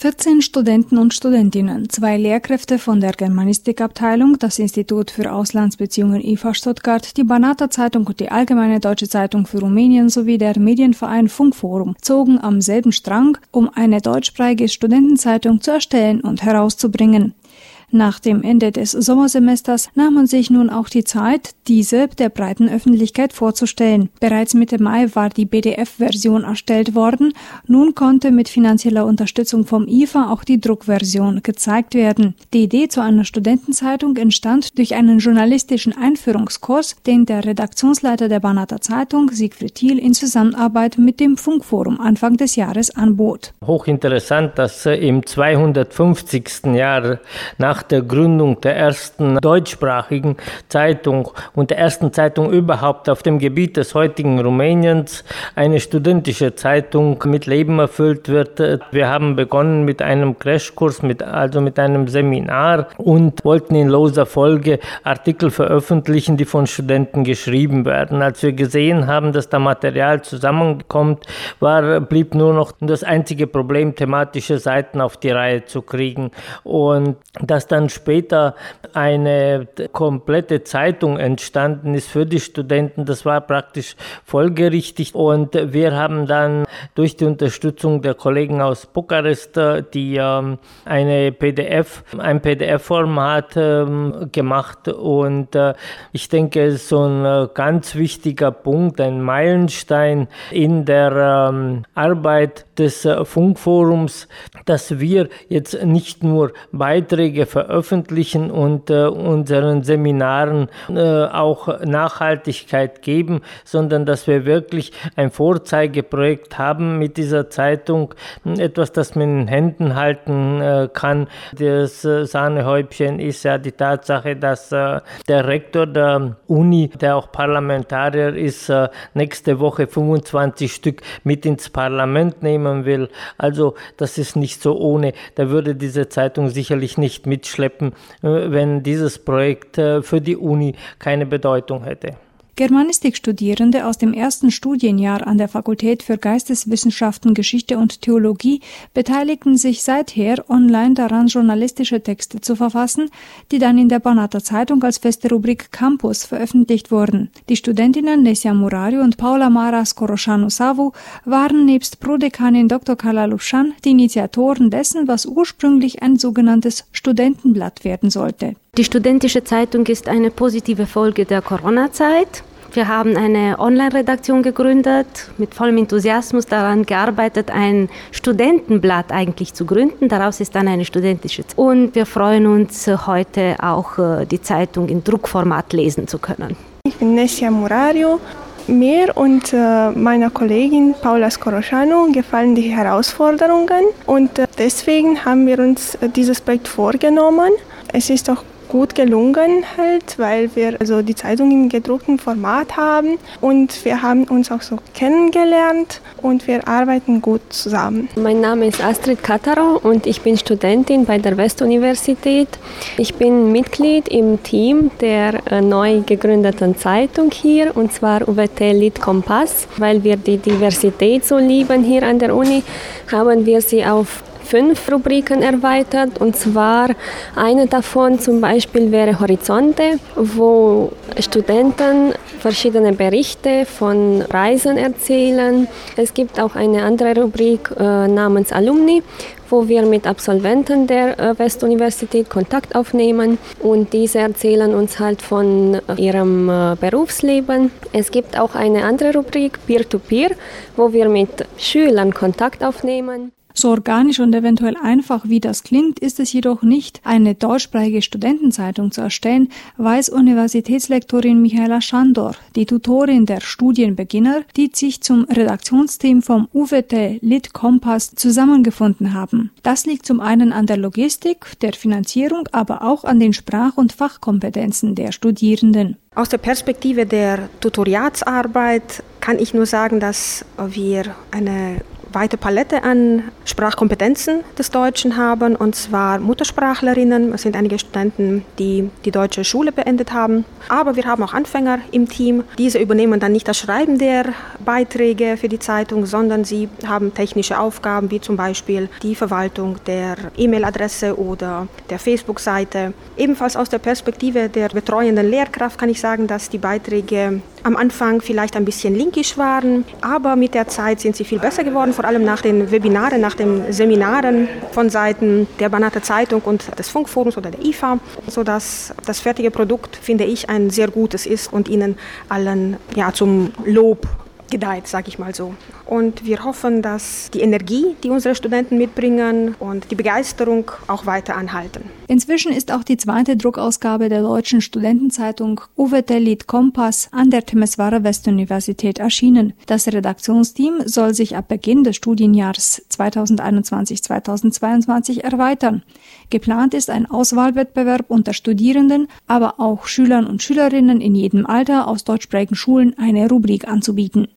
14 Studenten und Studentinnen, zwei Lehrkräfte von der Germanistikabteilung, das Institut für Auslandsbeziehungen IFA Stuttgart, die Banata Zeitung und die Allgemeine Deutsche Zeitung für Rumänien sowie der Medienverein Funkforum zogen am selben Strang, um eine deutschsprachige Studentenzeitung zu erstellen und herauszubringen. Nach dem Ende des Sommersemesters nahm man sich nun auch die Zeit, diese der breiten Öffentlichkeit vorzustellen. Bereits Mitte Mai war die BDF-Version erstellt worden. Nun konnte mit finanzieller Unterstützung vom IFA auch die Druckversion gezeigt werden. Die Idee zu einer Studentenzeitung entstand durch einen journalistischen Einführungskurs, den der Redaktionsleiter der Banata Zeitung, Siegfried Thiel, in Zusammenarbeit mit dem Funkforum Anfang des Jahres anbot. Hochinteressant, dass im 250. Jahr nach nach der Gründung der ersten deutschsprachigen Zeitung und der ersten Zeitung überhaupt auf dem Gebiet des heutigen Rumäniens eine studentische Zeitung mit Leben erfüllt wird. Wir haben begonnen mit einem Crashkurs, mit, also mit einem Seminar und wollten in loser Folge Artikel veröffentlichen, die von Studenten geschrieben werden. Als wir gesehen haben, dass da Material zusammenkommt, war, blieb nur noch das einzige Problem, thematische Seiten auf die Reihe zu kriegen. Und dass dann später eine komplette Zeitung entstanden ist für die Studenten. Das war praktisch folgerichtig und wir haben dann durch die Unterstützung der Kollegen aus Bukarest, die ähm, eine PDF, ein PDF-Format ähm, gemacht und äh, ich denke, es ist so ein äh, ganz wichtiger Punkt, ein Meilenstein in der ähm, Arbeit des äh, Funkforums, dass wir jetzt nicht nur Beiträge veröffentlichen und äh, unseren Seminaren äh, auch Nachhaltigkeit geben, sondern dass wir wirklich ein Vorzeigeprojekt haben mit dieser Zeitung, etwas, das man in Händen halten äh, kann. Das äh, Sahnehäubchen ist ja die Tatsache, dass äh, der Rektor der Uni, der auch Parlamentarier ist, nächste Woche 25 Stück mit ins Parlament nehmen will. Also das ist nicht so ohne. Da würde diese Zeitung sicherlich nicht mitschleppen, äh, wenn dieses Projekt äh, für die Uni keine Bedeutung hätte. Germanistikstudierende aus dem ersten Studienjahr an der Fakultät für Geisteswissenschaften, Geschichte und Theologie beteiligten sich seither online daran, journalistische Texte zu verfassen, die dann in der Banata Zeitung als feste Rubrik Campus veröffentlicht wurden. Die Studentinnen Nesia Murari und Paula Mara Skoroshanu Savu waren nebst Prodekanin Dr. Kala Lupschan die Initiatoren dessen, was ursprünglich ein sogenanntes Studentenblatt werden sollte. Die studentische Zeitung ist eine positive Folge der Corona-Zeit. Wir haben eine Online-Redaktion gegründet, mit vollem Enthusiasmus daran gearbeitet, ein Studentenblatt eigentlich zu gründen. Daraus ist dann eine studentische Zeitung. Und wir freuen uns heute auch, äh, die Zeitung in Druckformat lesen zu können. Ich bin Nessia Murario. Mir und äh, meiner Kollegin Paula Skoroshano gefallen die Herausforderungen und äh, deswegen haben wir uns äh, dieses Projekt vorgenommen. Es ist auch gut gelungen halt, weil wir also die Zeitung im gedruckten Format haben und wir haben uns auch so kennengelernt und wir arbeiten gut zusammen. Mein Name ist Astrid Kataro und ich bin Studentin bei der Westuniversität. Ich bin Mitglied im Team der äh, neu gegründeten Zeitung hier und zwar UWT Lit Kompass. Weil wir die Diversität so lieben hier an der Uni, haben wir sie auf fünf Rubriken erweitert. Und zwar eine davon zum Beispiel wäre Horizonte, wo Studenten verschiedene Berichte von Reisen erzählen. Es gibt auch eine andere Rubrik äh, namens Alumni, wo wir mit Absolventen der äh, Westuniversität Kontakt aufnehmen und diese erzählen uns halt von äh, ihrem äh, Berufsleben. Es gibt auch eine andere Rubrik Peer-to-Peer, -Peer, wo wir mit Schülern Kontakt aufnehmen. So organisch und eventuell einfach wie das klingt, ist es jedoch nicht, eine deutschsprachige Studentenzeitung zu erstellen, weiß Universitätslektorin Michaela Schandor, die Tutorin der Studienbeginner, die sich zum Redaktionsteam vom UWT Lit Kompass zusammengefunden haben. Das liegt zum einen an der Logistik, der Finanzierung, aber auch an den Sprach- und Fachkompetenzen der Studierenden. Aus der Perspektive der Tutoriatsarbeit kann ich nur sagen, dass wir eine weite Palette an Sprachkompetenzen des Deutschen haben, und zwar Muttersprachlerinnen. Es sind einige Studenten, die die deutsche Schule beendet haben. Aber wir haben auch Anfänger im Team. Diese übernehmen dann nicht das Schreiben der Beiträge für die Zeitung, sondern sie haben technische Aufgaben, wie zum Beispiel die Verwaltung der E-Mail-Adresse oder der Facebook-Seite. Ebenfalls aus der Perspektive der betreuenden Lehrkraft kann ich sagen, dass die Beiträge am Anfang vielleicht ein bisschen linkisch waren, aber mit der Zeit sind sie viel besser geworden, vor allem nach den Webinaren, nach den Seminaren von Seiten der Banater Zeitung und des Funkforums oder der IFA, sodass das fertige Produkt, finde ich, ein sehr gutes ist und Ihnen allen ja, zum Lob gedeiht, sage ich mal so. Und wir hoffen, dass die Energie, die unsere Studenten mitbringen und die Begeisterung auch weiter anhalten. Inzwischen ist auch die zweite Druckausgabe der deutschen Studentenzeitung Uvetelit Kompass an der Temeswara Westuniversität erschienen. Das Redaktionsteam soll sich ab Beginn des Studienjahres 2021-2022 erweitern. Geplant ist ein Auswahlwettbewerb unter Studierenden, aber auch Schülern und Schülerinnen in jedem Alter aus deutschsprachigen Schulen eine Rubrik anzubieten.